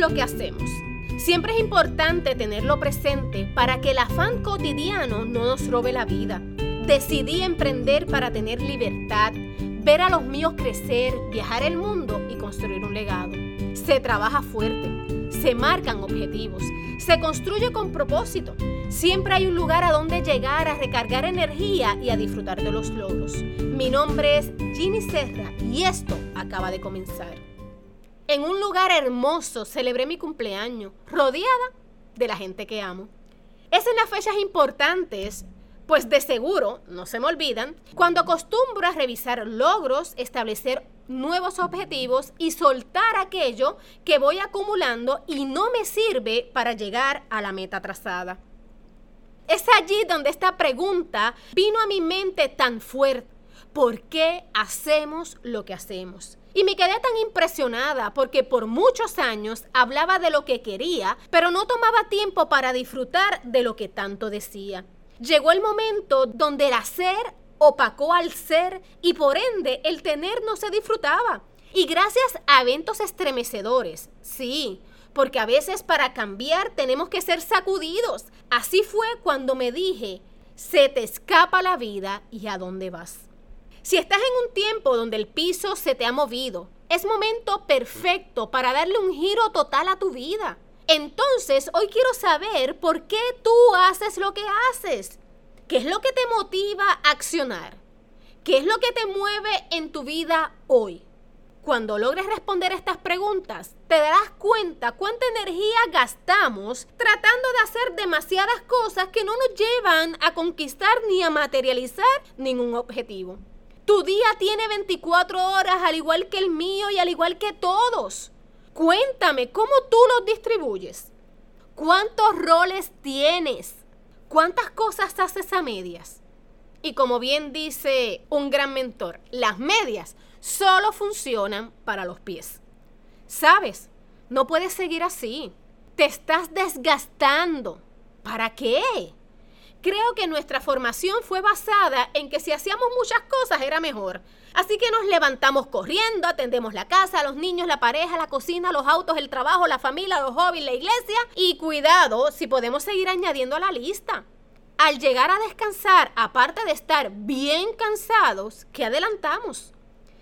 lo que hacemos. Siempre es importante tenerlo presente para que el afán cotidiano no nos robe la vida. Decidí emprender para tener libertad, ver a los míos crecer, viajar el mundo y construir un legado. Se trabaja fuerte, se marcan objetivos, se construye con propósito. Siempre hay un lugar a donde llegar a recargar energía y a disfrutar de los logros. Mi nombre es Ginny Serra y esto acaba de comenzar. En un lugar hermoso celebré mi cumpleaños, rodeada de la gente que amo. Es en las fechas importantes, pues de seguro, no se me olvidan, cuando acostumbro a revisar logros, establecer nuevos objetivos y soltar aquello que voy acumulando y no me sirve para llegar a la meta trazada. Es allí donde esta pregunta vino a mi mente tan fuerte. ¿Por qué hacemos lo que hacemos? Y me quedé tan impresionada porque por muchos años hablaba de lo que quería, pero no tomaba tiempo para disfrutar de lo que tanto decía. Llegó el momento donde el hacer opacó al ser y por ende el tener no se disfrutaba. Y gracias a eventos estremecedores, sí, porque a veces para cambiar tenemos que ser sacudidos. Así fue cuando me dije, se te escapa la vida y a dónde vas. Si estás en un tiempo donde el piso se te ha movido, es momento perfecto para darle un giro total a tu vida. Entonces, hoy quiero saber por qué tú haces lo que haces. ¿Qué es lo que te motiva a accionar? ¿Qué es lo que te mueve en tu vida hoy? Cuando logres responder estas preguntas, te darás cuenta cuánta energía gastamos tratando de hacer demasiadas cosas que no nos llevan a conquistar ni a materializar ningún objetivo. Tu día tiene 24 horas al igual que el mío y al igual que todos. Cuéntame cómo tú los distribuyes. ¿Cuántos roles tienes? ¿Cuántas cosas haces a medias? Y como bien dice un gran mentor, las medias solo funcionan para los pies. ¿Sabes? No puedes seguir así. Te estás desgastando. ¿Para qué? Creo que nuestra formación fue basada en que si hacíamos muchas cosas era mejor. Así que nos levantamos corriendo, atendemos la casa, los niños, la pareja, la cocina, los autos, el trabajo, la familia, los hobbies, la iglesia. Y cuidado si podemos seguir añadiendo a la lista. Al llegar a descansar, aparte de estar bien cansados, ¿qué adelantamos?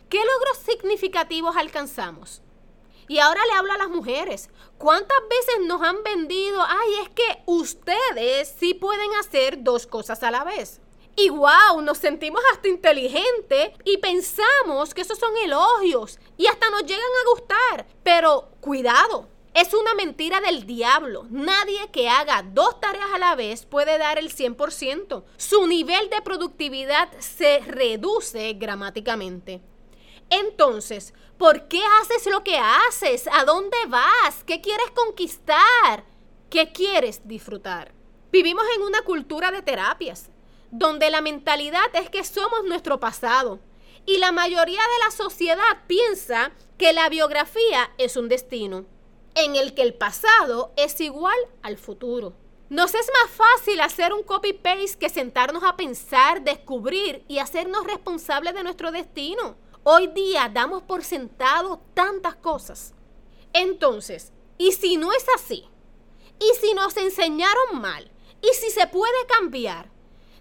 ¿Qué logros significativos alcanzamos? Y ahora le hablo a las mujeres. ¿Cuántas veces nos han vendido? Ay, es que ustedes sí pueden hacer dos cosas a la vez. Y wow, nos sentimos hasta inteligentes y pensamos que esos son elogios y hasta nos llegan a gustar. Pero cuidado, es una mentira del diablo. Nadie que haga dos tareas a la vez puede dar el 100%. Su nivel de productividad se reduce gramáticamente. Entonces, ¿por qué haces lo que haces? ¿A dónde vas? ¿Qué quieres conquistar? ¿Qué quieres disfrutar? Vivimos en una cultura de terapias, donde la mentalidad es que somos nuestro pasado. Y la mayoría de la sociedad piensa que la biografía es un destino, en el que el pasado es igual al futuro. Nos es más fácil hacer un copy-paste que sentarnos a pensar, descubrir y hacernos responsables de nuestro destino. Hoy día damos por sentado tantas cosas. Entonces, ¿y si no es así? ¿Y si nos enseñaron mal? ¿Y si se puede cambiar?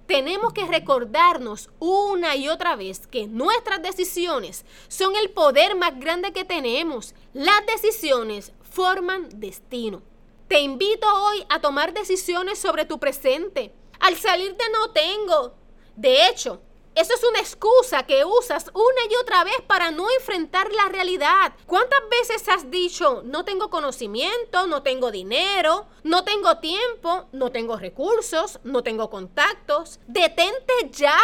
Tenemos que recordarnos una y otra vez que nuestras decisiones son el poder más grande que tenemos. Las decisiones forman destino. Te invito hoy a tomar decisiones sobre tu presente. Al salir de no tengo. De hecho, eso es una excusa que usas una y otra vez para no enfrentar la realidad. ¿Cuántas veces has dicho, no tengo conocimiento, no tengo dinero, no tengo tiempo, no tengo recursos, no tengo contactos? Detente ya.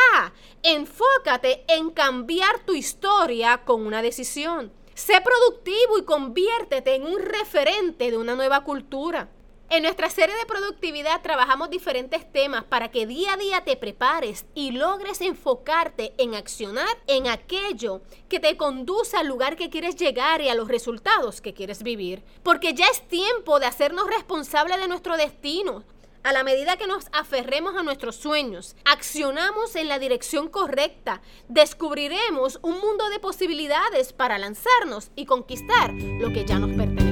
Enfócate en cambiar tu historia con una decisión. Sé productivo y conviértete en un referente de una nueva cultura. En nuestra serie de productividad trabajamos diferentes temas para que día a día te prepares y logres enfocarte en accionar en aquello que te conduce al lugar que quieres llegar y a los resultados que quieres vivir. Porque ya es tiempo de hacernos responsables de nuestro destino. A la medida que nos aferremos a nuestros sueños, accionamos en la dirección correcta, descubriremos un mundo de posibilidades para lanzarnos y conquistar lo que ya nos pertenece.